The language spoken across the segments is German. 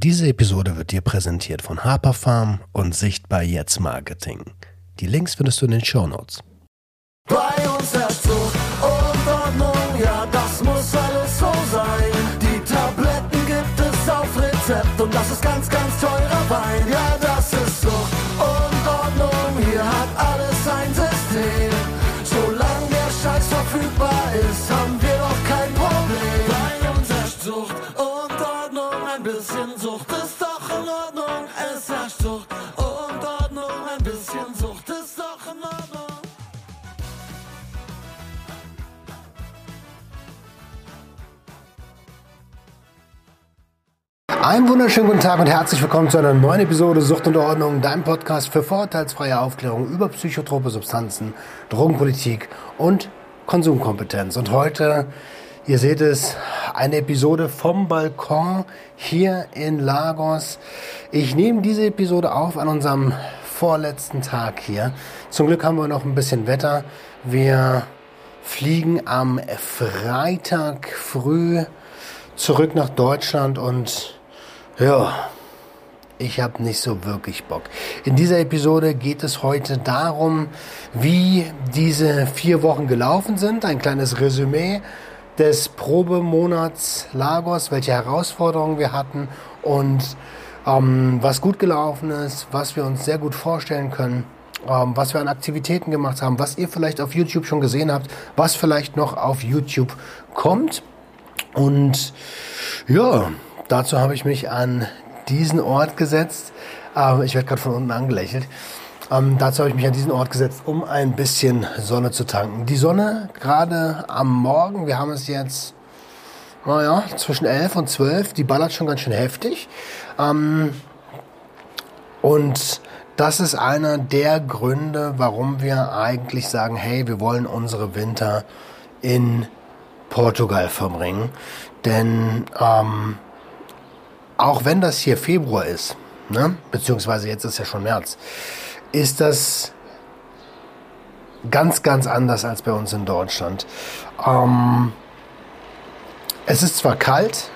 Diese Episode wird dir präsentiert von Harper Farm und Sichtbar Jetzt Marketing. Die Links findest du in den Show Notes. Bei uns herrscht Zucht und Ordnung, ja, das muss alles so sein. Die Tabletten gibt es auf Rezept und das ist ganz, ganz teurer Wein. Ja, Einen wunderschönen guten Tag und herzlich willkommen zu einer neuen Episode Sucht und Ordnung, dein Podcast für vorurteilsfreie Aufklärung über psychotrope Substanzen, Drogenpolitik und Konsumkompetenz. Und heute, ihr seht es, eine Episode vom Balkon hier in Lagos. Ich nehme diese Episode auf an unserem vorletzten Tag hier. Zum Glück haben wir noch ein bisschen Wetter. Wir fliegen am Freitag früh zurück nach Deutschland und ja, ich habe nicht so wirklich Bock. In dieser Episode geht es heute darum, wie diese vier Wochen gelaufen sind. Ein kleines Resümee des Probemonats Lagos, welche Herausforderungen wir hatten und ähm, was gut gelaufen ist, was wir uns sehr gut vorstellen können. Ähm, was wir an Aktivitäten gemacht haben, was ihr vielleicht auf YouTube schon gesehen habt, was vielleicht noch auf YouTube kommt. Und ja, dazu habe ich mich an diesen Ort gesetzt. Ähm, ich werde gerade von unten angelächelt. Ähm, dazu habe ich mich an diesen Ort gesetzt, um ein bisschen Sonne zu tanken. Die Sonne gerade am Morgen, wir haben es jetzt, naja, zwischen 11 und 12, die ballert schon ganz schön heftig. Ähm, und das ist einer der Gründe, warum wir eigentlich sagen, hey, wir wollen unsere Winter in Portugal verbringen. Denn ähm, auch wenn das hier Februar ist, ne, beziehungsweise jetzt ist ja schon März, ist das ganz, ganz anders als bei uns in Deutschland. Ähm, es ist zwar kalt,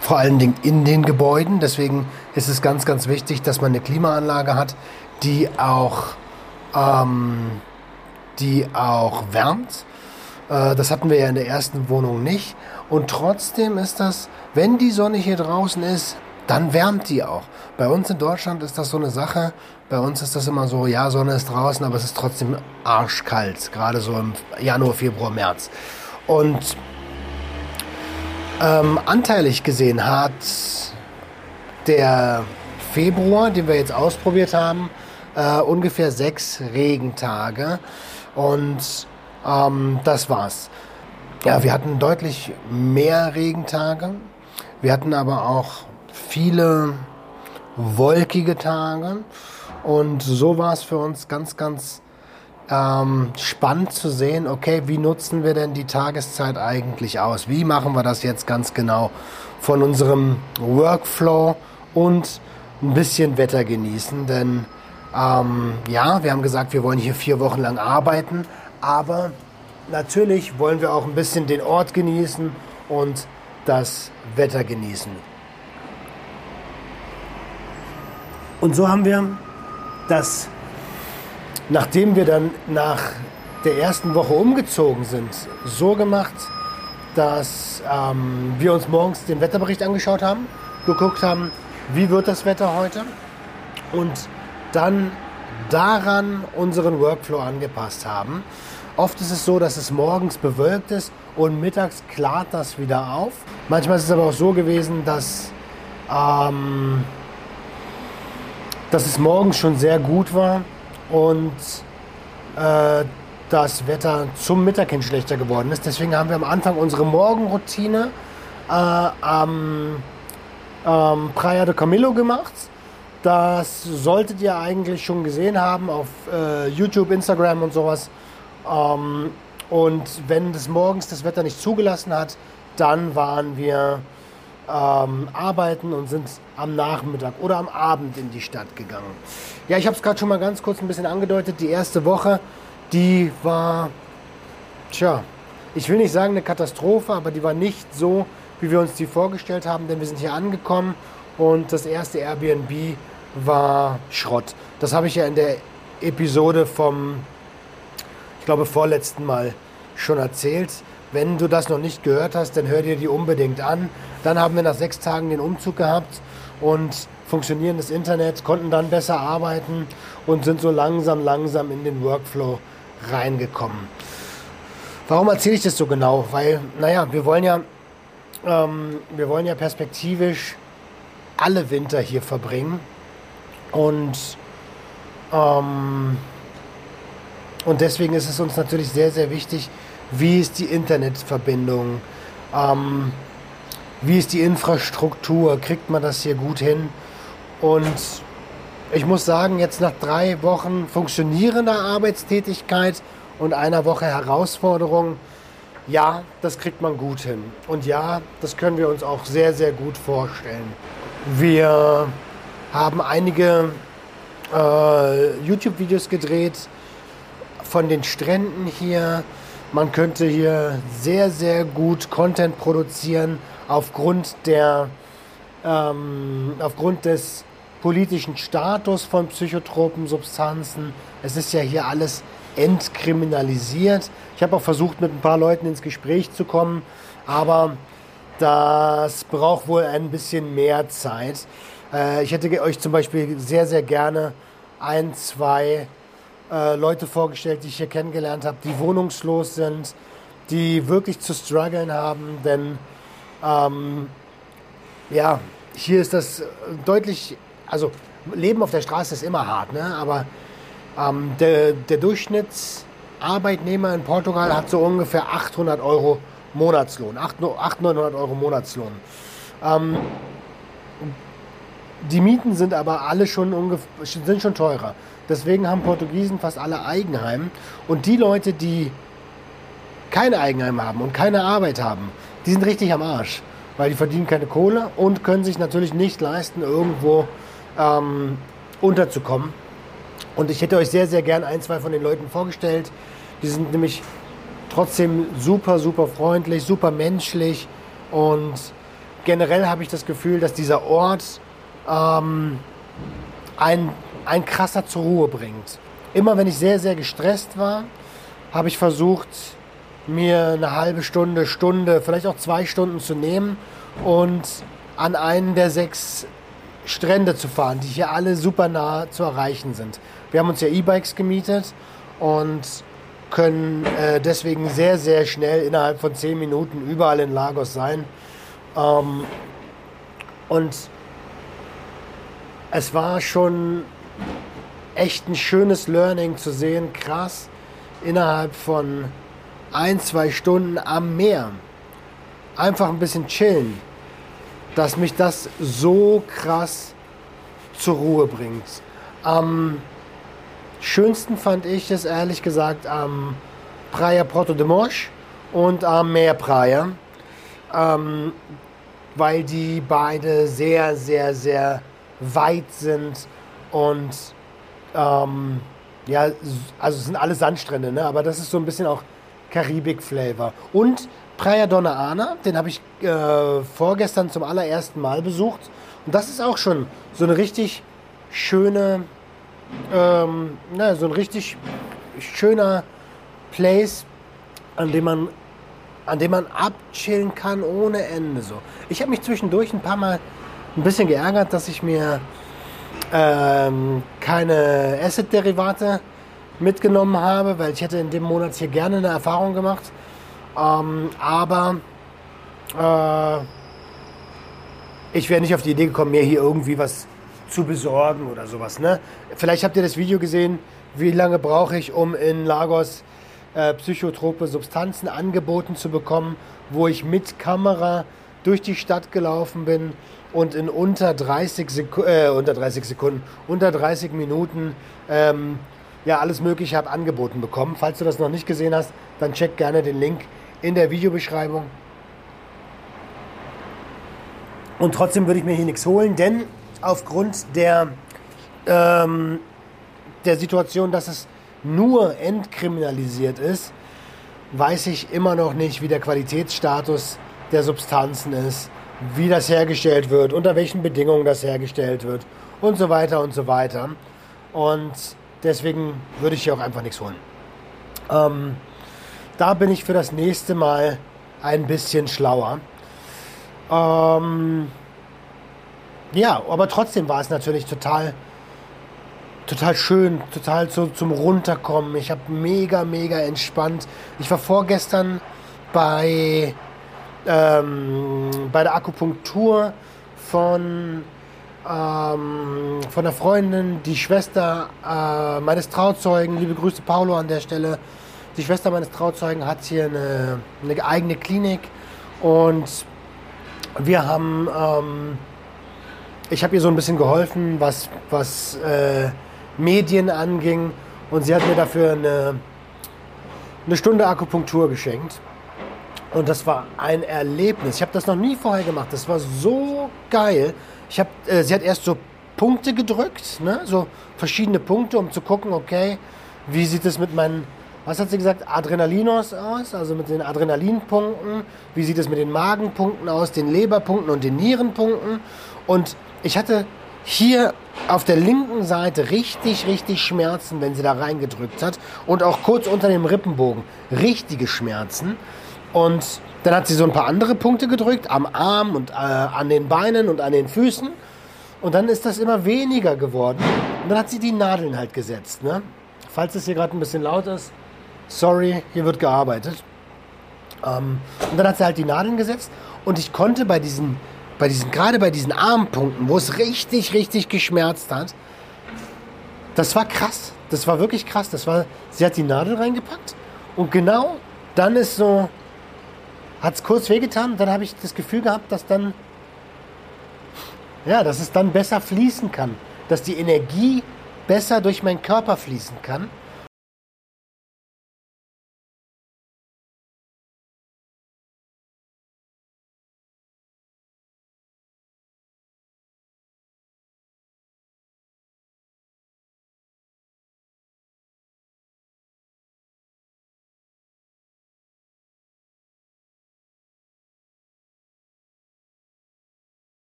vor allen Dingen in den Gebäuden, deswegen ist es ganz, ganz wichtig, dass man eine Klimaanlage hat, die auch, ähm, die auch wärmt. Äh, das hatten wir ja in der ersten Wohnung nicht. Und trotzdem ist das, wenn die Sonne hier draußen ist, dann wärmt die auch. Bei uns in Deutschland ist das so eine Sache. Bei uns ist das immer so, ja, Sonne ist draußen, aber es ist trotzdem arschkalt. Gerade so im Januar, Februar, März. Und ähm, anteilig gesehen hat der Februar, den wir jetzt ausprobiert haben, äh, ungefähr sechs Regentage. Und ähm, das war's. Ja, wir hatten deutlich mehr Regentage. Wir hatten aber auch viele wolkige Tage. Und so war es für uns ganz, ganz ähm, spannend zu sehen, okay, wie nutzen wir denn die Tageszeit eigentlich aus? Wie machen wir das jetzt ganz genau von unserem Workflow und ein bisschen Wetter genießen? Denn ähm, ja, wir haben gesagt, wir wollen hier vier Wochen lang arbeiten, aber natürlich wollen wir auch ein bisschen den Ort genießen und das Wetter genießen. Und so haben wir das, nachdem wir dann nach der ersten Woche umgezogen sind, so gemacht, dass ähm, wir uns morgens den Wetterbericht angeschaut haben, geguckt haben, wie wird das Wetter heute und dann daran unseren Workflow angepasst haben. Oft ist es so, dass es morgens bewölkt ist und mittags klart das wieder auf. Manchmal ist es aber auch so gewesen, dass, ähm, dass es morgens schon sehr gut war und äh, das Wetter zum Mittag hin schlechter geworden ist. Deswegen haben wir am Anfang unsere Morgenroutine äh, am ähm, Praia de Camillo gemacht. Das solltet ihr eigentlich schon gesehen haben auf äh, YouTube, Instagram und sowas. Ähm, und wenn des Morgens das Wetter nicht zugelassen hat, dann waren wir ähm, arbeiten und sind am Nachmittag oder am Abend in die Stadt gegangen. Ja, ich habe es gerade schon mal ganz kurz ein bisschen angedeutet. Die erste Woche, die war, tja, ich will nicht sagen eine Katastrophe, aber die war nicht so, wie wir uns die vorgestellt haben, denn wir sind hier angekommen und das erste Airbnb war Schrott. Das habe ich ja in der Episode vom, ich glaube, vorletzten Mal schon erzählt. Wenn du das noch nicht gehört hast, dann hör dir die unbedingt an. Dann haben wir nach sechs Tagen den Umzug gehabt und funktionierendes Internet, konnten dann besser arbeiten und sind so langsam, langsam in den Workflow reingekommen. Warum erzähle ich das so genau? Weil, naja, wir wollen ja, ähm, wir wollen ja perspektivisch alle Winter hier verbringen und ähm, und deswegen ist es uns natürlich sehr, sehr wichtig, wie ist die Internetverbindung, ähm, wie ist die Infrastruktur, kriegt man das hier gut hin? Und ich muss sagen, jetzt nach drei Wochen funktionierender Arbeitstätigkeit und einer Woche Herausforderung, ja, das kriegt man gut hin. Und ja, das können wir uns auch sehr, sehr gut vorstellen. Wir haben einige äh, YouTube-Videos gedreht von den Stränden hier. Man könnte hier sehr, sehr gut Content produzieren aufgrund, der, ähm, aufgrund des politischen Status von psychotropen Substanzen. Es ist ja hier alles entkriminalisiert. Ich habe auch versucht, mit ein paar Leuten ins Gespräch zu kommen, aber das braucht wohl ein bisschen mehr Zeit. Äh, ich hätte euch zum Beispiel sehr, sehr gerne ein, zwei äh, Leute vorgestellt, die ich hier kennengelernt habe, die wohnungslos sind, die wirklich zu strugglen haben, denn ähm, ja, hier ist das deutlich, also Leben auf der Straße ist immer hart, ne? aber ähm, der, der Durchschnittsarbeitnehmer in Portugal hat so ungefähr 800 Euro Monatslohn, 800, 900 Euro Monatslohn. Ähm, die Mieten sind aber alle schon, sind schon teurer. Deswegen haben Portugiesen fast alle Eigenheim. Und die Leute, die keine Eigenheim haben und keine Arbeit haben, die sind richtig am Arsch. Weil die verdienen keine Kohle und können sich natürlich nicht leisten, irgendwo ähm, unterzukommen. Und ich hätte euch sehr, sehr gern ein, zwei von den Leuten vorgestellt. Die sind nämlich trotzdem super, super freundlich, super menschlich. Und generell habe ich das Gefühl, dass dieser Ort ähm, ein, ein krasser zur Ruhe bringt. Immer wenn ich sehr, sehr gestresst war, habe ich versucht, mir eine halbe Stunde, Stunde, vielleicht auch zwei Stunden zu nehmen und an einen der sechs Strände zu fahren, die hier alle super nah zu erreichen sind. Wir haben uns ja E-Bikes gemietet und können äh, deswegen sehr, sehr schnell innerhalb von zehn Minuten überall in Lagos sein. Ähm, und es war schon echt ein schönes Learning zu sehen, krass, innerhalb von ein, zwei Stunden am Meer einfach ein bisschen chillen, dass mich das so krass zur Ruhe bringt. Am schönsten fand ich es ehrlich gesagt am Praia Porto de Mos und am Meer Praia, ähm, weil die beide sehr, sehr, sehr weit sind und ähm, ja, also es sind alle Sandstrände, ne? aber das ist so ein bisschen auch Karibik-Flavor. Und Praia Donna Ana, den habe ich äh, vorgestern zum allerersten Mal besucht. Und das ist auch schon so eine richtig schöne, ähm, na, so ein richtig schöner Place, an dem man, an dem man abchillen kann ohne Ende. So. Ich habe mich zwischendurch ein paar Mal ein bisschen geärgert, dass ich mir ähm, keine Asset-Derivate mitgenommen habe, weil ich hätte in dem Monat hier gerne eine Erfahrung gemacht. Ähm, aber äh, ich wäre nicht auf die Idee gekommen, mir hier irgendwie was zu besorgen oder sowas. Ne? Vielleicht habt ihr das Video gesehen, wie lange brauche ich, um in Lagos äh, psychotrope Substanzen angeboten zu bekommen, wo ich mit Kamera durch die Stadt gelaufen bin und in unter 30, Seku äh, unter 30 Sekunden, unter 30 Minuten ähm, ja, alles Mögliche habe angeboten bekommen. Falls du das noch nicht gesehen hast, dann check gerne den Link in der Videobeschreibung. Und trotzdem würde ich mir hier nichts holen, denn aufgrund der, ähm, der Situation, dass es nur entkriminalisiert ist, weiß ich immer noch nicht, wie der Qualitätsstatus der Substanzen ist wie das hergestellt wird, unter welchen Bedingungen das hergestellt wird und so weiter und so weiter. Und deswegen würde ich hier auch einfach nichts holen. Ähm, da bin ich für das nächste Mal ein bisschen schlauer. Ähm, ja, aber trotzdem war es natürlich total, total schön, total so zum Runterkommen. Ich habe mega, mega entspannt. Ich war vorgestern bei, ähm, bei der Akupunktur von, ähm, von der Freundin, die Schwester äh, meines Trauzeugen. Liebe Grüße, Paulo, an der Stelle. Die Schwester meines Trauzeugen hat hier eine, eine eigene Klinik und wir haben, ähm, ich habe ihr so ein bisschen geholfen, was, was äh, Medien anging und sie hat mir dafür eine, eine Stunde Akupunktur geschenkt. Und das war ein Erlebnis. Ich habe das noch nie vorher gemacht. Das war so geil. Ich hab, äh, sie hat erst so Punkte gedrückt, ne? so verschiedene Punkte, um zu gucken, okay, wie sieht es mit meinen was hat sie gesagt, Adrenalinos aus, also mit den Adrenalinpunkten. Wie sieht es mit den Magenpunkten aus, den Leberpunkten und den Nierenpunkten? Und ich hatte hier auf der linken Seite richtig, richtig Schmerzen, wenn sie da reingedrückt hat. Und auch kurz unter dem Rippenbogen richtige Schmerzen. Und dann hat sie so ein paar andere Punkte gedrückt, am Arm und äh, an den Beinen und an den Füßen. Und dann ist das immer weniger geworden. Und dann hat sie die Nadeln halt gesetzt. Ne? Falls es hier gerade ein bisschen laut ist, sorry, hier wird gearbeitet. Ähm, und dann hat sie halt die Nadeln gesetzt und ich konnte bei diesen, bei diesen, gerade bei diesen Armpunkten, wo es richtig, richtig geschmerzt hat, das war krass. Das war wirklich krass. Das war, sie hat die Nadel reingepackt und genau dann ist so, hat es kurz wehgetan dann habe ich das Gefühl gehabt, dass dann, ja, dass es dann besser fließen kann. Dass die Energie besser durch meinen Körper fließen kann.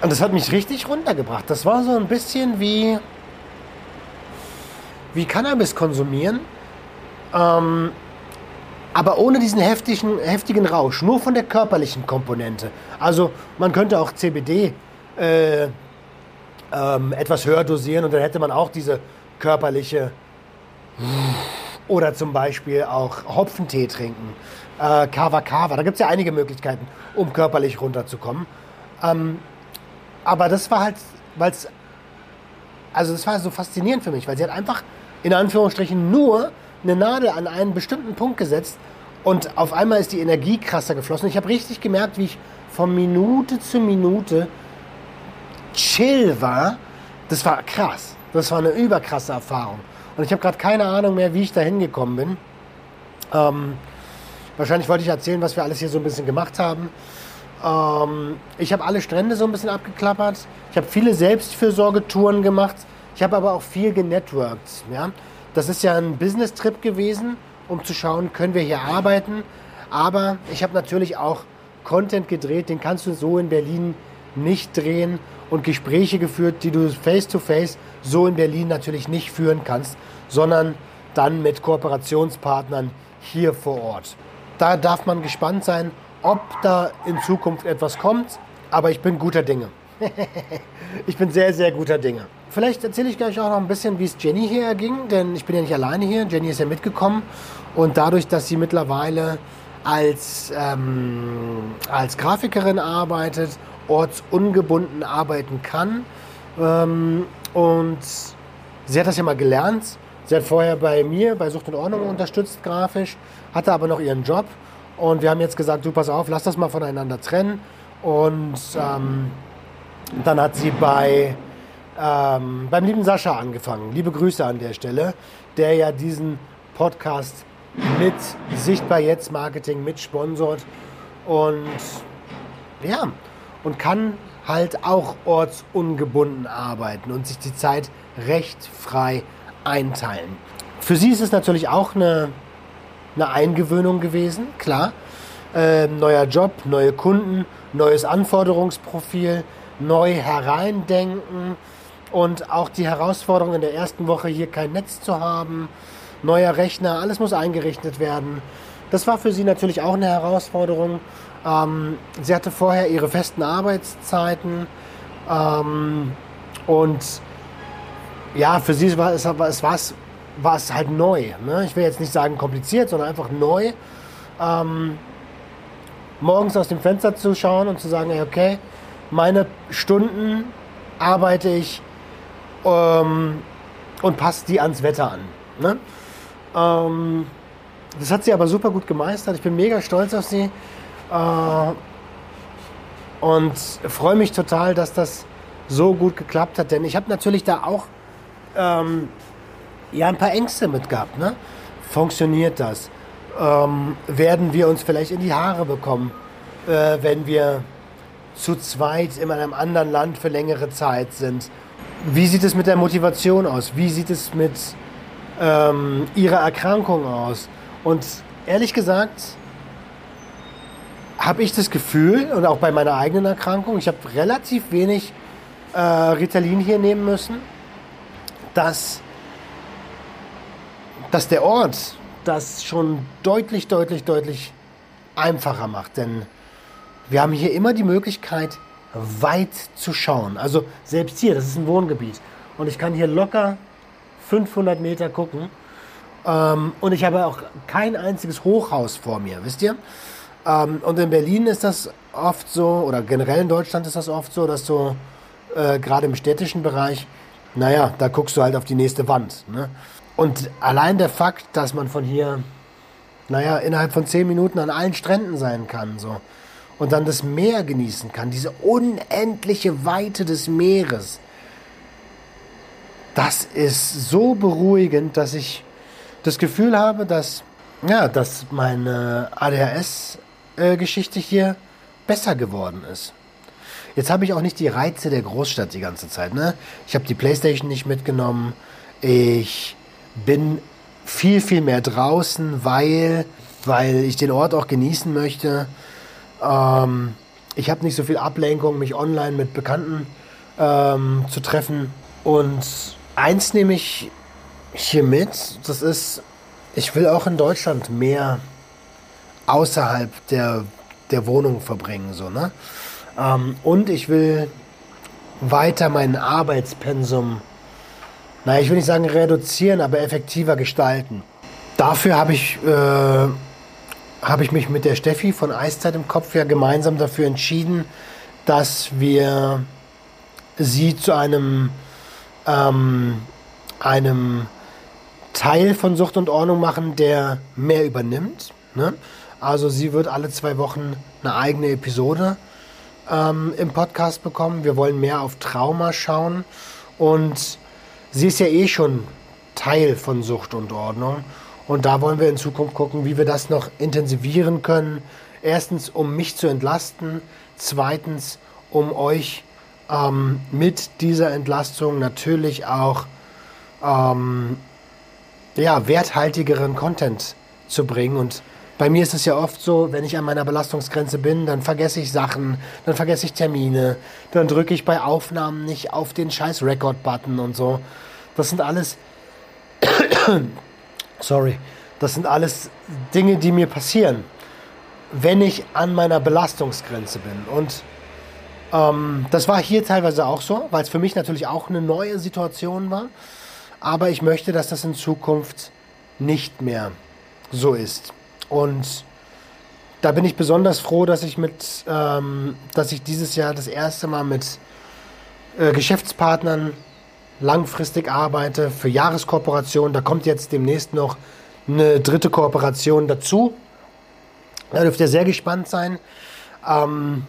Und das hat mich richtig runtergebracht. Das war so ein bisschen wie, wie Cannabis konsumieren, ähm, aber ohne diesen heftigen, heftigen Rausch, nur von der körperlichen Komponente. Also man könnte auch CBD äh, ähm, etwas höher dosieren und dann hätte man auch diese körperliche oder zum Beispiel auch Hopfentee trinken, äh, Kava Kava. Da gibt es ja einige Möglichkeiten, um körperlich runterzukommen. Ähm, aber das war halt, weil es, also das war so faszinierend für mich, weil sie hat einfach in Anführungsstrichen nur eine Nadel an einen bestimmten Punkt gesetzt und auf einmal ist die Energie krasser geflossen. Ich habe richtig gemerkt, wie ich von Minute zu Minute chill war. Das war krass. Das war eine überkrasse Erfahrung. Und ich habe gerade keine Ahnung mehr, wie ich da hingekommen bin. Ähm, wahrscheinlich wollte ich erzählen, was wir alles hier so ein bisschen gemacht haben. Ähm, ich habe alle Strände so ein bisschen abgeklappert. Ich habe viele Selbstfürsorgetouren gemacht. Ich habe aber auch viel genetworked. Ja? Das ist ja ein Business-Trip gewesen, um zu schauen, können wir hier arbeiten. Aber ich habe natürlich auch Content gedreht, den kannst du so in Berlin nicht drehen und Gespräche geführt, die du face-to-face -face so in Berlin natürlich nicht führen kannst, sondern dann mit Kooperationspartnern hier vor Ort. Da darf man gespannt sein, ob da in Zukunft etwas kommt, aber ich bin guter Dinge. ich bin sehr, sehr guter Dinge. Vielleicht erzähle ich gleich auch noch ein bisschen, wie es Jenny hier erging, denn ich bin ja nicht alleine hier. Jenny ist ja mitgekommen und dadurch, dass sie mittlerweile als, ähm, als Grafikerin arbeitet, ortsungebunden arbeiten kann ähm, und sie hat das ja mal gelernt. Sie hat vorher bei mir, bei Sucht und Ordnung unterstützt grafisch, hatte aber noch ihren Job und wir haben jetzt gesagt, du pass auf, lass das mal voneinander trennen und ähm, dann hat sie bei ähm, beim lieben Sascha angefangen. Liebe Grüße an der Stelle, der ja diesen Podcast mit Sichtbar Jetzt Marketing mitsponsort und ja, und kann halt auch ortsungebunden arbeiten und sich die Zeit recht frei einteilen. Für sie ist es natürlich auch eine, eine Eingewöhnung gewesen, klar. Äh, neuer Job, neue Kunden, neues Anforderungsprofil, neu hereindenken und auch die Herausforderung in der ersten Woche hier kein Netz zu haben, neuer Rechner, alles muss eingerichtet werden. Das war für sie natürlich auch eine Herausforderung. Ähm, sie hatte vorher ihre festen Arbeitszeiten ähm, und ja, für sie war es, es, war es, war es halt neu. Ne? Ich will jetzt nicht sagen kompliziert, sondern einfach neu. Ähm, morgens aus dem Fenster zu schauen und zu sagen, okay, meine Stunden arbeite ich ähm, und passe die ans Wetter an. Ne? Ähm, das hat sie aber super gut gemeistert. Ich bin mega stolz auf sie äh, und freue mich total, dass das so gut geklappt hat. Denn ich habe natürlich da auch ähm, ja, ein paar Ängste mit gehabt. Ne? Funktioniert das? Ähm, werden wir uns vielleicht in die Haare bekommen, äh, wenn wir zu zweit in einem anderen Land für längere Zeit sind? Wie sieht es mit der Motivation aus? Wie sieht es mit ähm, ihrer Erkrankung aus? Und ehrlich gesagt, habe ich das Gefühl, und auch bei meiner eigenen Erkrankung, ich habe relativ wenig äh, Ritalin hier nehmen müssen, dass, dass der Ort das schon deutlich, deutlich, deutlich einfacher macht. Denn wir haben hier immer die Möglichkeit, weit zu schauen. Also selbst hier, das ist ein Wohngebiet. Und ich kann hier locker 500 Meter gucken. Ähm, und ich habe auch kein einziges Hochhaus vor mir, wisst ihr? Ähm, und in Berlin ist das oft so, oder generell in Deutschland ist das oft so, dass du äh, gerade im städtischen Bereich, naja, da guckst du halt auf die nächste Wand. Ne? Und allein der Fakt, dass man von hier, naja, innerhalb von zehn Minuten an allen Stränden sein kann, so, und dann das Meer genießen kann, diese unendliche Weite des Meeres, das ist so beruhigend, dass ich das Gefühl habe, dass, ja, dass meine ADHS-Geschichte hier besser geworden ist. Jetzt habe ich auch nicht die Reize der Großstadt die ganze Zeit. Ne? Ich habe die Playstation nicht mitgenommen. Ich bin viel, viel mehr draußen, weil, weil ich den Ort auch genießen möchte. Ähm, ich habe nicht so viel Ablenkung, mich online mit Bekannten ähm, zu treffen. Und eins nehme ich hier mit, das ist, ich will auch in Deutschland mehr außerhalb der, der Wohnung verbringen. So, ne? Ähm, und ich will weiter mein Arbeitspensum, naja, ich will nicht sagen reduzieren, aber effektiver gestalten. Dafür habe ich, äh, hab ich mich mit der Steffi von Eiszeit im Kopf ja gemeinsam dafür entschieden, dass wir sie zu einem, ähm, einem Teil von Sucht und Ordnung machen, der mehr übernimmt. Ne? Also sie wird alle zwei Wochen eine eigene Episode ähm, im Podcast bekommen. Wir wollen mehr auf Trauma schauen. Und sie ist ja eh schon Teil von Sucht und Ordnung. Und da wollen wir in Zukunft gucken, wie wir das noch intensivieren können. Erstens, um mich zu entlasten. Zweitens, um euch ähm, mit dieser Entlastung natürlich auch ähm, ja, werthaltigeren Content zu bringen. Und bei mir ist es ja oft so, wenn ich an meiner Belastungsgrenze bin, dann vergesse ich Sachen, dann vergesse ich Termine, dann drücke ich bei Aufnahmen nicht auf den scheiß Record-Button und so. Das sind alles, sorry, das sind alles Dinge, die mir passieren, wenn ich an meiner Belastungsgrenze bin. Und ähm, das war hier teilweise auch so, weil es für mich natürlich auch eine neue Situation war. Aber ich möchte, dass das in Zukunft nicht mehr so ist. Und da bin ich besonders froh, dass ich mit, ähm, dass ich dieses Jahr das erste Mal mit äh, Geschäftspartnern langfristig arbeite für Jahreskooperation. Da kommt jetzt demnächst noch eine dritte Kooperation dazu. Da dürft ihr sehr gespannt sein. Ähm,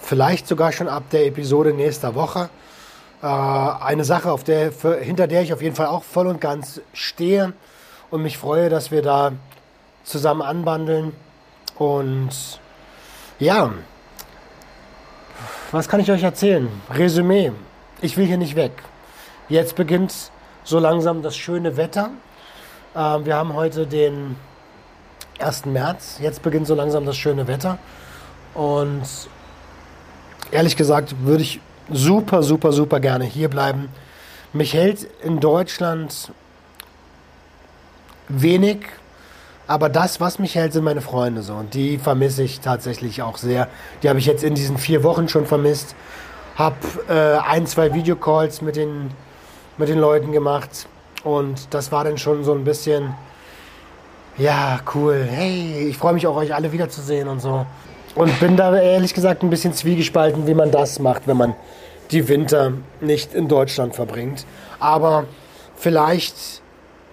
vielleicht sogar schon ab der Episode nächster Woche. Äh, eine Sache, auf der, für, hinter der ich auf jeden Fall auch voll und ganz stehe und mich freue, dass wir da zusammen anbandeln. Und ja, was kann ich euch erzählen? Resümee. Ich will hier nicht weg. Jetzt beginnt so langsam das schöne Wetter. Ähm, wir haben heute den 1. März. Jetzt beginnt so langsam das schöne Wetter. Und ehrlich gesagt würde ich super, super, super gerne hier bleiben. Mich hält in Deutschland wenig aber das, was mich hält, sind meine Freunde so. Und die vermisse ich tatsächlich auch sehr. Die habe ich jetzt in diesen vier Wochen schon vermisst. Hab äh, ein, zwei Videocalls mit den, mit den Leuten gemacht. Und das war dann schon so ein bisschen, ja, cool. Hey, ich freue mich auch, euch alle wiederzusehen und so. Und bin da ehrlich gesagt ein bisschen zwiegespalten, wie man das macht, wenn man die Winter nicht in Deutschland verbringt. Aber vielleicht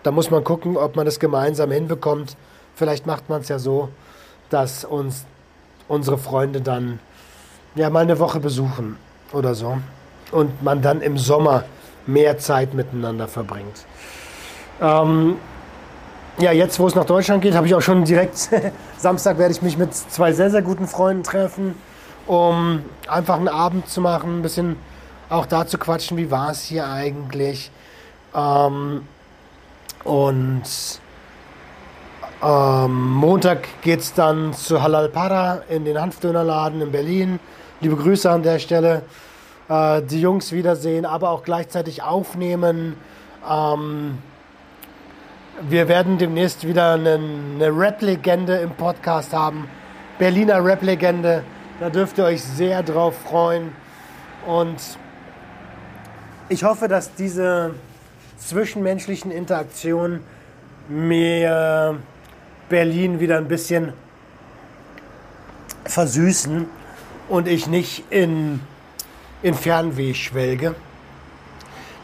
da muss man gucken, ob man das gemeinsam hinbekommt. Vielleicht macht man es ja so, dass uns unsere Freunde dann ja mal eine Woche besuchen oder so und man dann im Sommer mehr Zeit miteinander verbringt. Ähm, ja, jetzt, wo es nach Deutschland geht, habe ich auch schon direkt Samstag werde ich mich mit zwei sehr, sehr guten Freunden treffen, um einfach einen Abend zu machen, ein bisschen auch da zu quatschen, wie war es hier eigentlich. Ähm, und ähm, Montag geht es dann zu Halal Para in den Hanfdönerladen in Berlin. Liebe Grüße an der Stelle. Äh, die Jungs wiedersehen, aber auch gleichzeitig aufnehmen. Ähm, wir werden demnächst wieder eine, eine Rap-Legende im Podcast haben. Berliner Rap-Legende. Da dürft ihr euch sehr drauf freuen. Und ich hoffe, dass diese zwischenmenschlichen Interaktionen mir Berlin wieder ein bisschen versüßen und ich nicht in, in Fernweh schwelge.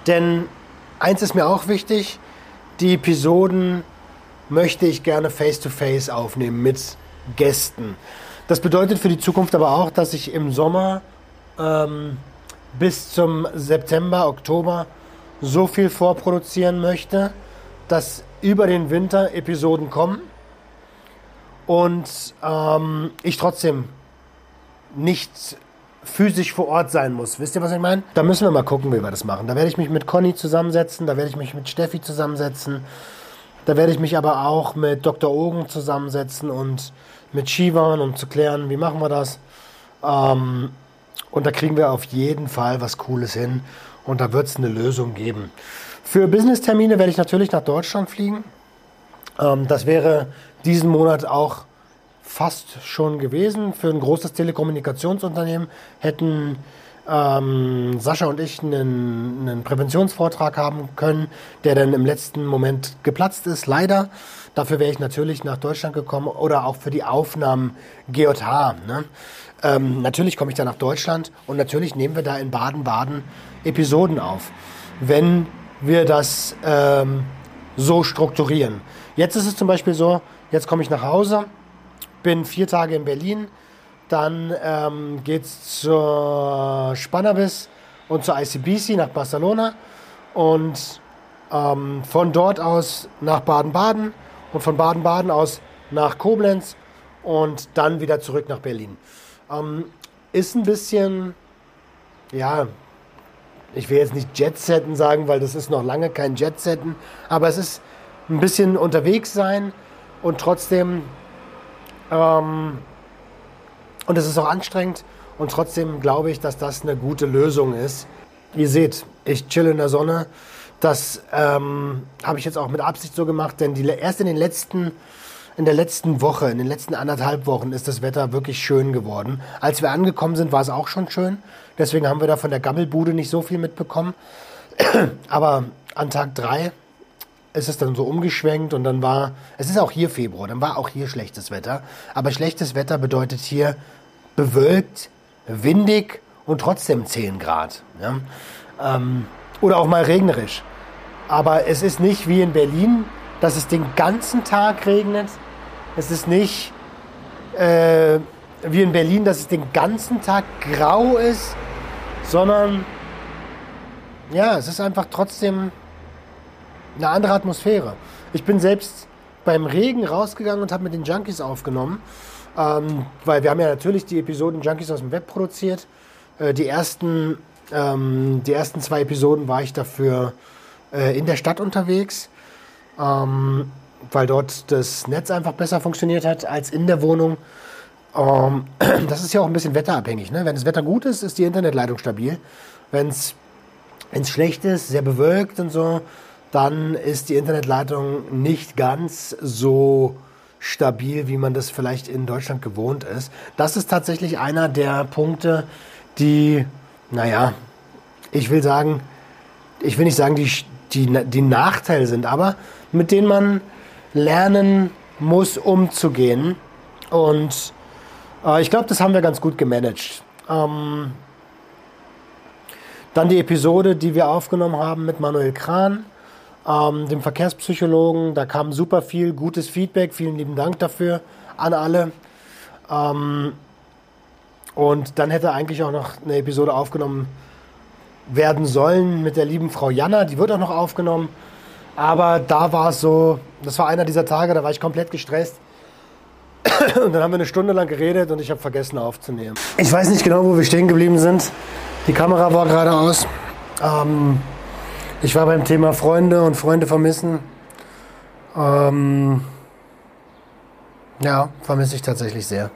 Denn eins ist mir auch wichtig, die Episoden möchte ich gerne face-to-face -face aufnehmen mit Gästen. Das bedeutet für die Zukunft aber auch, dass ich im Sommer ähm, bis zum September, Oktober so viel vorproduzieren möchte, dass über den Winter Episoden kommen und ähm, ich trotzdem nicht physisch vor Ort sein muss. Wisst ihr, was ich meine? Da müssen wir mal gucken, wie wir das machen. Da werde ich mich mit Conny zusammensetzen, da werde ich mich mit Steffi zusammensetzen, da werde ich mich aber auch mit Dr. Ogen zusammensetzen und mit Shivan, um zu klären, wie machen wir das. Ähm, und da kriegen wir auf jeden Fall was Cooles hin. Und da wird es eine Lösung geben. Für Business-Termine werde ich natürlich nach Deutschland fliegen. Ähm, das wäre diesen Monat auch fast schon gewesen. Für ein großes Telekommunikationsunternehmen hätten ähm, Sascha und ich einen, einen Präventionsvortrag haben können, der dann im letzten Moment geplatzt ist, leider. Dafür wäre ich natürlich nach Deutschland gekommen oder auch für die Aufnahmen GJH. Ne? Ähm, natürlich komme ich da nach Deutschland und natürlich nehmen wir da in Baden-Baden Episoden auf, wenn wir das ähm, so strukturieren. Jetzt ist es zum Beispiel so, jetzt komme ich nach Hause, bin vier Tage in Berlin, dann ähm, geht es zur Spannabis und zur ICBC nach Barcelona und ähm, von dort aus nach Baden-Baden und von Baden-Baden aus nach Koblenz und dann wieder zurück nach Berlin. Ähm, ist ein bisschen, ja, ich will jetzt nicht Jetsetten sagen, weil das ist noch lange kein Jetsetten, aber es ist ein bisschen unterwegs sein und trotzdem ähm, und es ist auch anstrengend und trotzdem glaube ich, dass das eine gute Lösung ist. Ihr seht, ich chill in der Sonne. Das ähm, habe ich jetzt auch mit Absicht so gemacht, denn die, erst in den letzten in der letzten Woche, in den letzten anderthalb Wochen ist das Wetter wirklich schön geworden. Als wir angekommen sind, war es auch schon schön. Deswegen haben wir da von der Gammelbude nicht so viel mitbekommen. Aber an Tag drei ist es dann so umgeschwenkt und dann war, es ist auch hier Februar, dann war auch hier schlechtes Wetter. Aber schlechtes Wetter bedeutet hier bewölkt, windig und trotzdem 10 Grad. Ja? Ähm, oder auch mal regnerisch. Aber es ist nicht wie in Berlin, dass es den ganzen Tag regnet. Es ist nicht äh, wie in Berlin, dass es den ganzen Tag grau ist, sondern ja, es ist einfach trotzdem eine andere Atmosphäre. Ich bin selbst beim Regen rausgegangen und habe mit den Junkies aufgenommen. Ähm, weil wir haben ja natürlich die Episoden Junkies aus dem Web produziert. Äh, die, ersten, ähm, die ersten zwei Episoden war ich dafür äh, in der Stadt unterwegs, ähm, weil dort das Netz einfach besser funktioniert hat als in der Wohnung. Ähm, das ist ja auch ein bisschen wetterabhängig. Ne? Wenn das Wetter gut ist, ist die Internetleitung stabil. Wenn es schlecht ist, sehr bewölkt und so, dann ist die Internetleitung nicht ganz so stabil, wie man das vielleicht in Deutschland gewohnt ist. Das ist tatsächlich einer der Punkte, die, naja, ich will sagen, ich will nicht sagen, die, die, die Nachteile sind, aber mit denen man lernen muss, umzugehen. Und äh, ich glaube, das haben wir ganz gut gemanagt. Ähm, dann die Episode, die wir aufgenommen haben mit Manuel Kran ähm, dem Verkehrspsychologen. Da kam super viel gutes Feedback. Vielen lieben Dank dafür an alle. Ähm, und dann hätte eigentlich auch noch eine Episode aufgenommen werden sollen mit der lieben Frau Janna. Die wird auch noch aufgenommen. Aber da war es so, das war einer dieser Tage, da war ich komplett gestresst. Und dann haben wir eine Stunde lang geredet und ich habe vergessen aufzunehmen. Ich weiß nicht genau, wo wir stehen geblieben sind. Die Kamera war gerade aus. Ähm, ich war beim Thema Freunde und Freunde vermissen. Ähm, ja, vermisse ich tatsächlich sehr.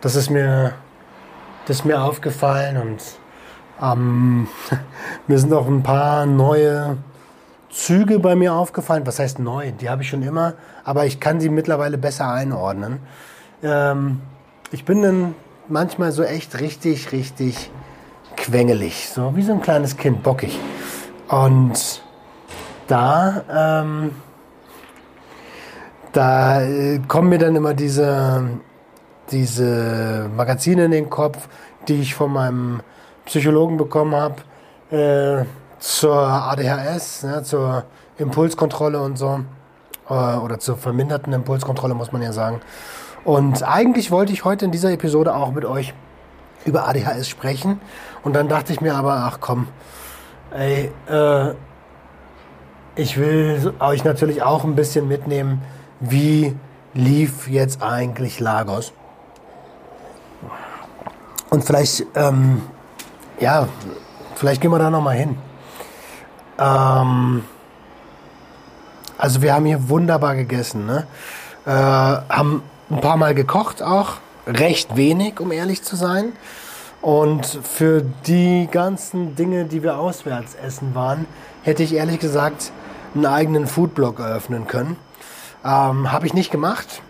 Das ist mir, das ist mir aufgefallen und ähm, mir sind auch ein paar neue Züge bei mir aufgefallen. Was heißt neu? Die habe ich schon immer, aber ich kann sie mittlerweile besser einordnen. Ähm, ich bin dann manchmal so echt richtig, richtig quengelig. So wie so ein kleines Kind, bockig. Und da, ähm, da äh, kommen mir dann immer diese, diese Magazine in den Kopf, die ich von meinem Psychologen bekommen habe, äh, zur ADHS, ne, zur Impulskontrolle und so. Äh, oder zur verminderten Impulskontrolle, muss man ja sagen. Und eigentlich wollte ich heute in dieser Episode auch mit euch über ADHS sprechen. Und dann dachte ich mir aber, ach komm, Ey, äh, ich will euch natürlich auch ein bisschen mitnehmen, wie lief jetzt eigentlich Lagos. Und vielleicht, ähm, ja, vielleicht gehen wir da nochmal hin. Ähm, also wir haben hier wunderbar gegessen, ne? Äh, haben ein paar Mal gekocht auch. recht wenig, um ehrlich zu sein. Und für die ganzen Dinge, die wir auswärts essen waren, hätte ich ehrlich gesagt einen eigenen Foodblog eröffnen können. Ähm, Habe ich nicht gemacht,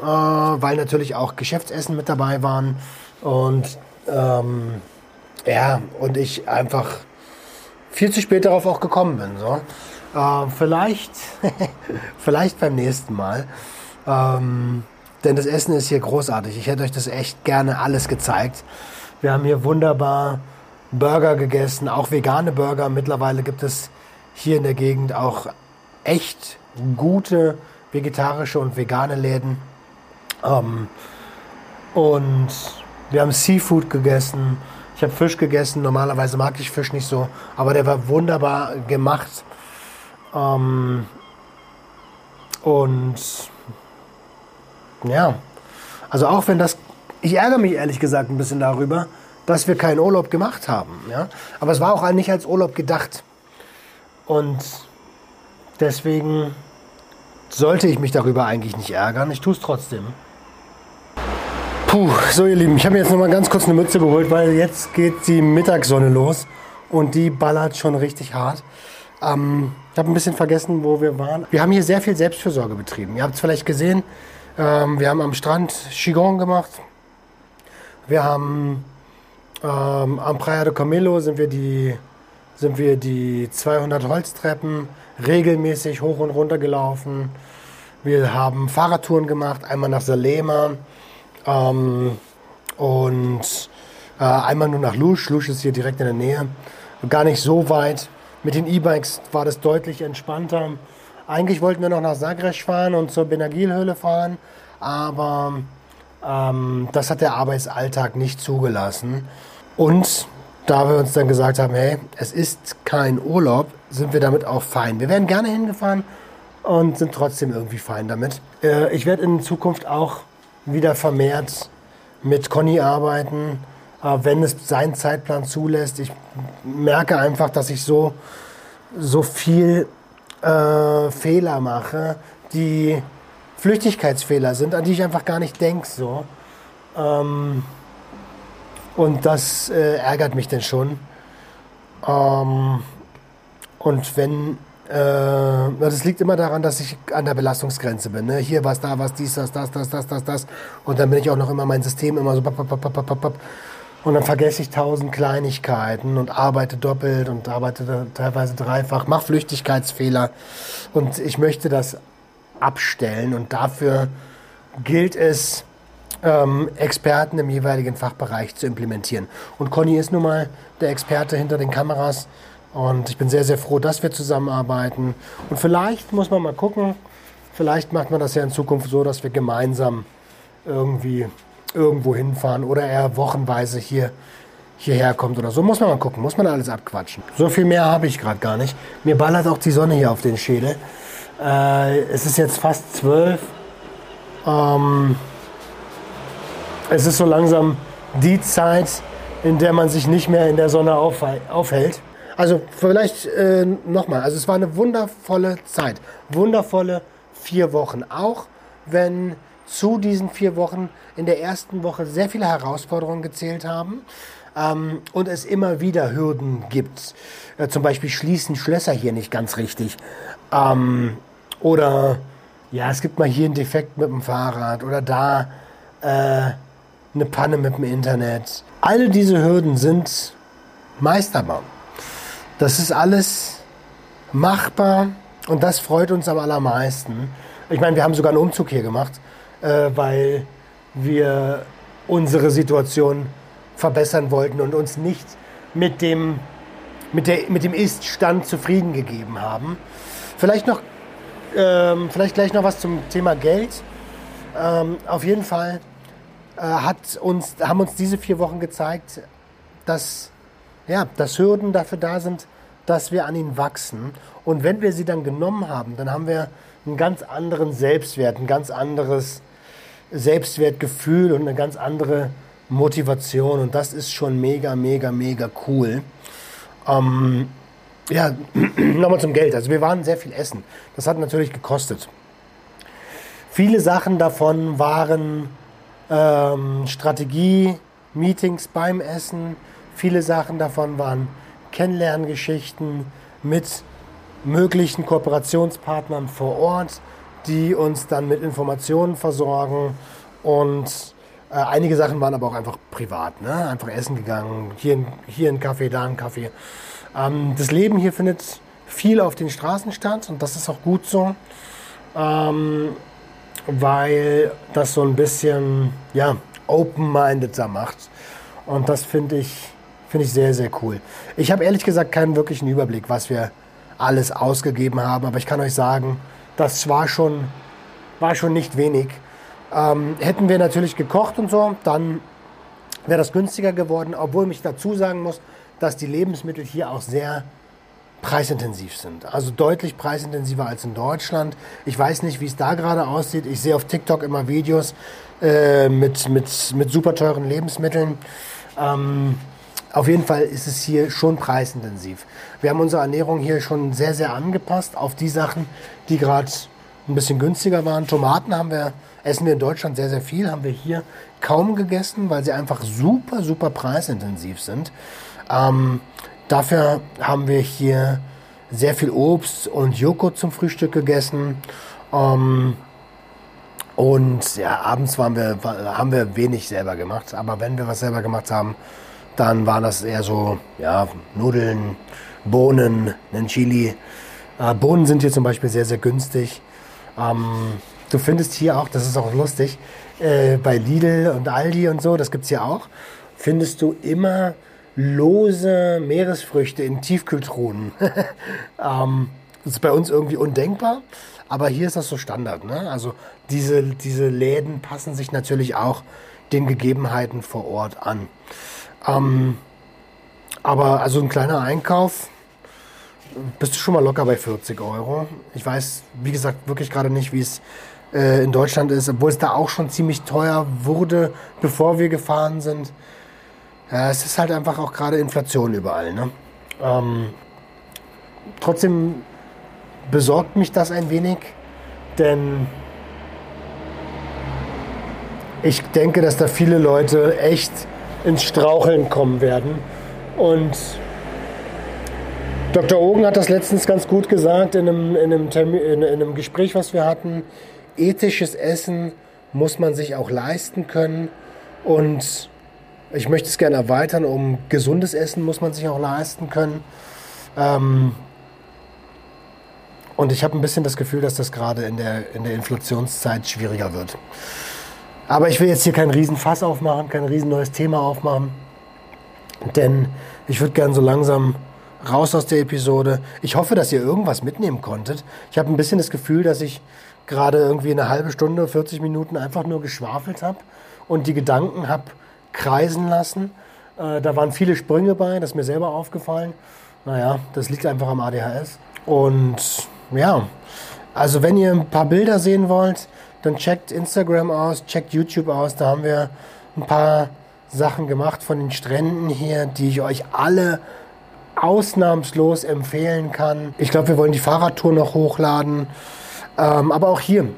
äh, weil natürlich auch Geschäftsessen mit dabei waren und ähm, ja, und ich einfach viel zu spät darauf auch gekommen bin. So. Äh, vielleicht, vielleicht beim nächsten Mal. Ähm, denn das Essen ist hier großartig. Ich hätte euch das echt gerne alles gezeigt. Wir haben hier wunderbar Burger gegessen, auch vegane Burger. Mittlerweile gibt es hier in der Gegend auch echt gute vegetarische und vegane Läden. Ähm, und wir haben Seafood gegessen. Ich habe Fisch gegessen. Normalerweise mag ich Fisch nicht so, aber der war wunderbar gemacht. Ähm, und ja, also auch wenn das, ich ärgere mich ehrlich gesagt ein bisschen darüber, dass wir keinen Urlaub gemacht haben. Ja? Aber es war auch nicht als Urlaub gedacht. Und deswegen sollte ich mich darüber eigentlich nicht ärgern. Ich tue es trotzdem. Puh, so ihr Lieben, ich habe mir jetzt noch mal ganz kurz eine Mütze geholt, weil jetzt geht die Mittagssonne los und die ballert schon richtig hart. Ähm, ich habe ein bisschen vergessen, wo wir waren. Wir haben hier sehr viel Selbstfürsorge betrieben. Ihr habt es vielleicht gesehen, ähm, wir haben am Strand Qigong gemacht. Wir haben ähm, am Praia de Camelo sind wir die sind wir die 200 Holztreppen regelmäßig hoch und runter gelaufen. Wir haben Fahrradtouren gemacht, einmal nach Salema ähm, und äh, einmal nur nach Lusch. Lusch ist hier direkt in der Nähe, gar nicht so weit. Mit den E-Bikes war das deutlich entspannter. Eigentlich wollten wir noch nach Zagreb fahren und zur Benagil-Höhle fahren, aber ähm, das hat der Arbeitsalltag nicht zugelassen. Und da wir uns dann gesagt haben, hey, es ist kein Urlaub, sind wir damit auch fein. Wir wären gerne hingefahren und sind trotzdem irgendwie fein damit. Äh, ich werde in Zukunft auch wieder vermehrt mit Conny arbeiten, wenn es seinen Zeitplan zulässt. Ich merke einfach, dass ich so, so viel äh, Fehler mache, die Flüchtigkeitsfehler sind, an die ich einfach gar nicht denke. So. Ähm, und das äh, ärgert mich denn schon. Ähm, und wenn, das liegt immer daran, dass ich an der Belastungsgrenze bin. Ne? Hier was, da was, dies, das, das, das, das, das, das. Und dann bin ich auch noch immer mein System immer so. Pap, pap, pap, pap, pap. Und dann vergesse ich tausend Kleinigkeiten und arbeite doppelt und arbeite teilweise dreifach, mache Flüchtigkeitsfehler. Und ich möchte das abstellen. Und dafür gilt es, ähm, Experten im jeweiligen Fachbereich zu implementieren. Und Conny ist nun mal der Experte hinter den Kameras. Und ich bin sehr, sehr froh, dass wir zusammenarbeiten. Und vielleicht muss man mal gucken, vielleicht macht man das ja in Zukunft so, dass wir gemeinsam irgendwie irgendwo hinfahren oder er wochenweise hier hierher kommt oder so. Muss man mal gucken, muss man alles abquatschen. So viel mehr habe ich gerade gar nicht. Mir ballert auch die Sonne hier auf den Schädel. Äh, es ist jetzt fast zwölf. Ähm, es ist so langsam die Zeit, in der man sich nicht mehr in der Sonne auf, aufhält. Also vielleicht äh, nochmal, also es war eine wundervolle Zeit, wundervolle vier Wochen, auch wenn zu diesen vier Wochen in der ersten Woche sehr viele Herausforderungen gezählt haben ähm, und es immer wieder Hürden gibt. Äh, zum Beispiel schließen Schlösser hier nicht ganz richtig. Ähm, oder ja, es gibt mal hier einen Defekt mit dem Fahrrad oder da äh, eine Panne mit dem Internet. All diese Hürden sind meisterbar. Das ist alles machbar und das freut uns am allermeisten. Ich meine, wir haben sogar einen Umzug hier gemacht äh, weil wir unsere Situation verbessern wollten und uns nicht mit dem, mit mit dem Ist-Stand zufrieden gegeben haben. Vielleicht noch, ähm, vielleicht gleich noch was zum Thema Geld. Ähm, auf jeden Fall äh, hat uns, haben uns diese vier Wochen gezeigt, dass, ja, dass Hürden dafür da sind, dass wir an ihnen wachsen. Und wenn wir sie dann genommen haben, dann haben wir einen ganz anderen Selbstwert, ein ganz anderes Selbstwertgefühl und eine ganz andere Motivation. Und das ist schon mega, mega, mega cool. Ähm, ja, nochmal zum Geld. Also wir waren sehr viel essen. Das hat natürlich gekostet. Viele Sachen davon waren ähm, Strategie, Meetings beim Essen. Viele Sachen davon waren Kennenlerngeschichten mit möglichen Kooperationspartnern vor Ort, die uns dann mit Informationen versorgen. Und äh, einige Sachen waren aber auch einfach privat, ne? einfach essen gegangen, hier, hier ein Kaffee, da ein Kaffee. Ähm, das Leben hier findet viel auf den Straßen statt und das ist auch gut so, ähm, weil das so ein bisschen ja, open-mindeder macht. Und das finde ich, find ich sehr, sehr cool. Ich habe ehrlich gesagt keinen wirklichen Überblick, was wir alles ausgegeben haben, aber ich kann euch sagen, das war schon, war schon nicht wenig. Ähm, hätten wir natürlich gekocht und so, dann wäre das günstiger geworden, obwohl ich dazu sagen muss, dass die Lebensmittel hier auch sehr preisintensiv sind. Also deutlich preisintensiver als in Deutschland. Ich weiß nicht, wie es da gerade aussieht. Ich sehe auf TikTok immer Videos äh, mit, mit, mit super teuren Lebensmitteln. Ähm, auf jeden Fall ist es hier schon preisintensiv. Wir haben unsere Ernährung hier schon sehr, sehr angepasst auf die Sachen, die gerade ein bisschen günstiger waren. Tomaten haben wir, essen wir in Deutschland sehr, sehr viel, haben wir hier kaum gegessen, weil sie einfach super, super preisintensiv sind. Ähm, dafür haben wir hier sehr viel Obst und Joghurt zum Frühstück gegessen. Ähm, und ja, abends waren wir, haben wir wenig selber gemacht. Aber wenn wir was selber gemacht haben, dann waren das eher so, ja, Nudeln, Bohnen, ein Chili. Äh, Bohnen sind hier zum Beispiel sehr, sehr günstig. Ähm, du findest hier auch, das ist auch lustig, äh, bei Lidl und Aldi und so, das gibt es hier auch, findest du immer lose Meeresfrüchte in Tiefkühltruhen. ähm, das ist bei uns irgendwie undenkbar, aber hier ist das so Standard. Ne? Also diese, diese Läden passen sich natürlich auch den Gegebenheiten vor Ort an. Ähm, aber also ein kleiner Einkauf, bist du schon mal locker bei 40 Euro. Ich weiß, wie gesagt, wirklich gerade nicht, wie es äh, in Deutschland ist, obwohl es da auch schon ziemlich teuer wurde, bevor wir gefahren sind. Ja, es ist halt einfach auch gerade Inflation überall. Ne? Ähm, trotzdem besorgt mich das ein wenig, denn ich denke, dass da viele Leute echt ins Straucheln kommen werden. Und Dr. Ogen hat das letztens ganz gut gesagt in einem, in einem, Termin, in, in einem Gespräch, was wir hatten. Ethisches Essen muss man sich auch leisten können. Und ich möchte es gerne erweitern, um gesundes Essen muss man sich auch leisten können. Ähm, und ich habe ein bisschen das Gefühl, dass das gerade in der, in der Inflationszeit schwieriger wird. Aber ich will jetzt hier kein Riesenfass aufmachen, kein riesen neues Thema aufmachen. Denn ich würde gerne so langsam raus aus der Episode. Ich hoffe, dass ihr irgendwas mitnehmen konntet. Ich habe ein bisschen das Gefühl, dass ich gerade irgendwie eine halbe Stunde, 40 Minuten einfach nur geschwafelt habe und die Gedanken habe kreisen lassen. Äh, da waren viele Sprünge bei, das ist mir selber aufgefallen. Naja, das liegt einfach am ADHS. Und ja, also wenn ihr ein paar Bilder sehen wollt, dann checkt Instagram aus, checkt YouTube aus. Da haben wir ein paar Sachen gemacht von den Stränden hier, die ich euch alle ausnahmslos empfehlen kann. Ich glaube, wir wollen die Fahrradtour noch hochladen. Ähm, aber auch hier.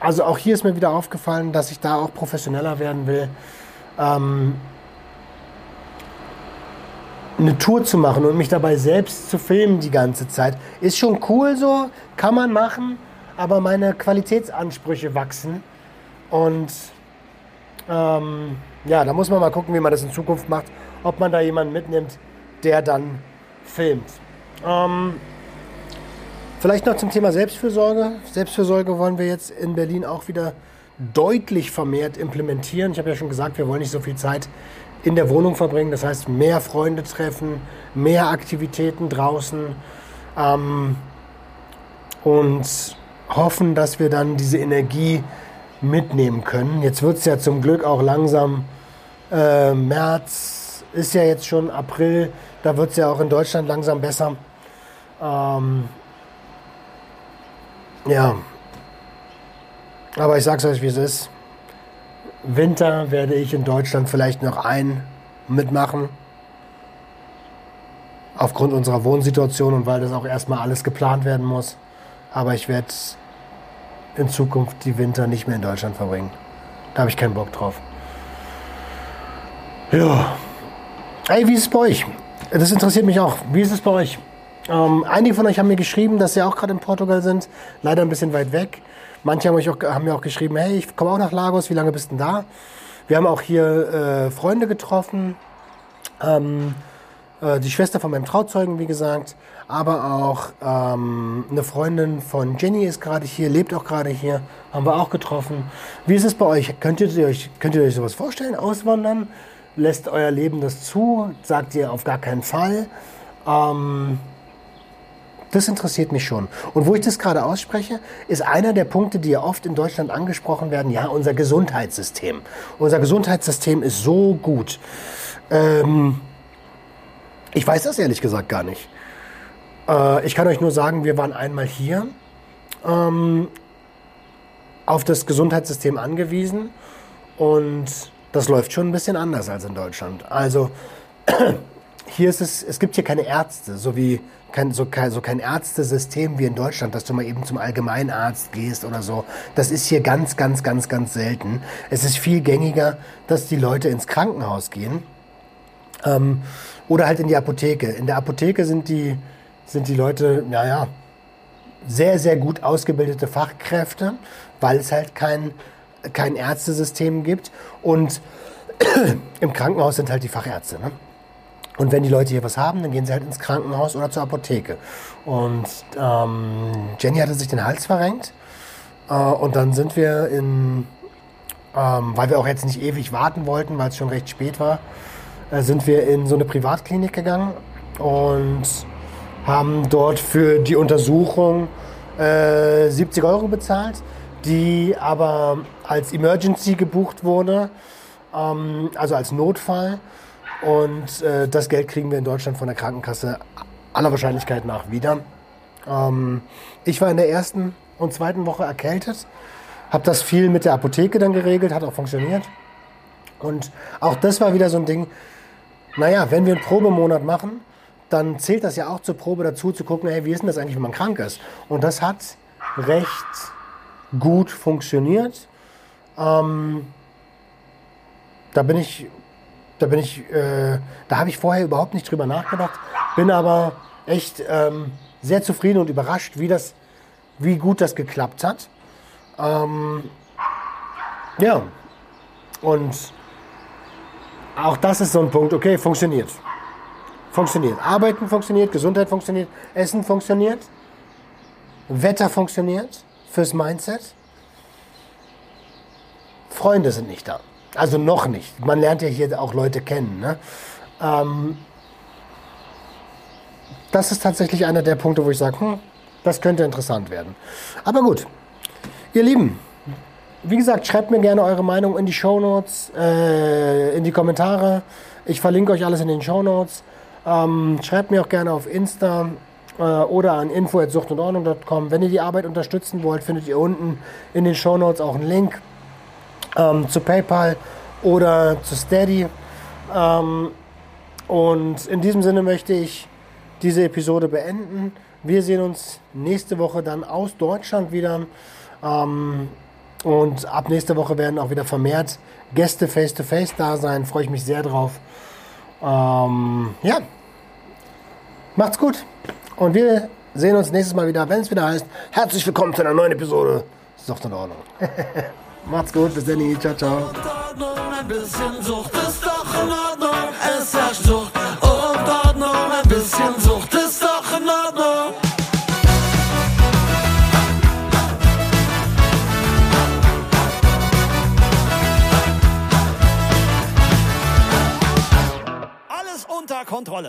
Also auch hier ist mir wieder aufgefallen, dass ich da auch professioneller werden will. Ähm, eine Tour zu machen und mich dabei selbst zu filmen die ganze Zeit, ist schon cool so, kann man machen aber meine Qualitätsansprüche wachsen. Und ähm, ja, da muss man mal gucken, wie man das in Zukunft macht, ob man da jemanden mitnimmt, der dann filmt. Ähm, vielleicht noch zum Thema Selbstfürsorge. Selbstfürsorge wollen wir jetzt in Berlin auch wieder deutlich vermehrt implementieren. Ich habe ja schon gesagt, wir wollen nicht so viel Zeit in der Wohnung verbringen. Das heißt, mehr Freunde treffen, mehr Aktivitäten draußen. Ähm, und hoffen, dass wir dann diese Energie mitnehmen können. Jetzt wird es ja zum Glück auch langsam äh, März, ist ja jetzt schon April, da wird es ja auch in Deutschland langsam besser. Ähm, ja, aber ich sag's euch, wie es ist. Winter werde ich in Deutschland vielleicht noch ein mitmachen. Aufgrund unserer Wohnsituation und weil das auch erstmal alles geplant werden muss. Aber ich werde in Zukunft die Winter nicht mehr in Deutschland verbringen. Da habe ich keinen Bock drauf. Ja. Ey, wie ist es bei euch? Das interessiert mich auch. Wie ist es bei euch? Ähm, einige von euch haben mir geschrieben, dass sie auch gerade in Portugal sind. Leider ein bisschen weit weg. Manche haben, euch auch, haben mir auch geschrieben, hey, ich komme auch nach Lagos, wie lange bist du denn da? Wir haben auch hier äh, Freunde getroffen. Ähm, äh, die Schwester von meinem Trauzeugen, wie gesagt. Aber auch ähm, eine Freundin von Jenny ist gerade hier, lebt auch gerade hier. Haben wir auch getroffen. Wie ist es bei euch? Könnt ihr euch, könnt ihr euch sowas vorstellen? Auswandern? Lässt euer Leben das zu? Sagt ihr auf gar keinen Fall? Ähm, das interessiert mich schon. Und wo ich das gerade ausspreche, ist einer der Punkte, die ja oft in Deutschland angesprochen werden, ja, unser Gesundheitssystem. Unser Gesundheitssystem ist so gut. Ähm, ich weiß das ehrlich gesagt gar nicht. Äh, ich kann euch nur sagen, wir waren einmal hier ähm, auf das Gesundheitssystem angewiesen und das läuft schon ein bisschen anders als in Deutschland. Also hier ist es, es gibt hier keine Ärzte, so wie kein, so, kein, so kein Ärztesystem wie in Deutschland, dass du mal eben zum Allgemeinarzt gehst oder so. Das ist hier ganz, ganz, ganz, ganz selten. Es ist viel gängiger, dass die Leute ins Krankenhaus gehen ähm, oder halt in die Apotheke. In der Apotheke sind die, sind die Leute, naja, sehr, sehr gut ausgebildete Fachkräfte, weil es halt kein, kein Ärztesystem gibt. Und im Krankenhaus sind halt die Fachärzte. Ne? Und wenn die Leute hier was haben, dann gehen sie halt ins Krankenhaus oder zur Apotheke. Und ähm, Jenny hatte sich den Hals verrenkt. Äh, und dann sind wir in, ähm, weil wir auch jetzt nicht ewig warten wollten, weil es schon recht spät war, äh, sind wir in so eine Privatklinik gegangen und haben dort für die Untersuchung äh, 70 Euro bezahlt, die aber als Emergency gebucht wurde, ähm, also als Notfall. Und äh, das Geld kriegen wir in Deutschland von der Krankenkasse aller Wahrscheinlichkeit nach wieder. Ähm, ich war in der ersten und zweiten Woche erkältet, habe das viel mit der Apotheke dann geregelt, hat auch funktioniert. Und auch das war wieder so ein Ding, naja, wenn wir einen Probemonat machen, dann zählt das ja auch zur Probe dazu, zu gucken, hey, wie ist denn das eigentlich, wenn man krank ist? Und das hat recht gut funktioniert. Ähm, da bin ich da bin ich, äh, da habe ich vorher überhaupt nicht drüber nachgedacht, bin aber echt ähm, sehr zufrieden und überrascht, wie das, wie gut das geklappt hat. Ähm, ja, und auch das ist so ein Punkt, okay, funktioniert. Funktioniert. Arbeiten funktioniert, Gesundheit funktioniert, Essen funktioniert, Wetter funktioniert fürs Mindset. Freunde sind nicht da. Also noch nicht. Man lernt ja hier auch Leute kennen. Ne? Ähm, das ist tatsächlich einer der Punkte, wo ich sage, hm, das könnte interessant werden. Aber gut, ihr Lieben, wie gesagt, schreibt mir gerne eure Meinung in die Show Notes, äh, in die Kommentare. Ich verlinke euch alles in den Show Notes. Ähm, schreibt mir auch gerne auf Insta äh, oder an info.suchtundordnung.com. Wenn ihr die Arbeit unterstützen wollt, findet ihr unten in den Show Notes auch einen Link ähm, zu PayPal oder zu Steady. Ähm, und in diesem Sinne möchte ich diese Episode beenden. Wir sehen uns nächste Woche dann aus Deutschland wieder. Ähm, und ab nächste Woche werden auch wieder vermehrt Gäste face-to-face -face da sein. Freue ich mich sehr drauf. Ähm, ja, macht's gut. Und wir sehen uns nächstes Mal wieder, wenn es wieder heißt, herzlich willkommen zu einer neuen Episode. Sucht in Ordnung. Macht's gut, bis dann, ciao, ciao. Ein bisschen Sucht ist doch in Ordnung, es herrscht Sucht und Ordnung, ein bisschen Sucht ist doch in Ordnung. Alles unter Kontrolle.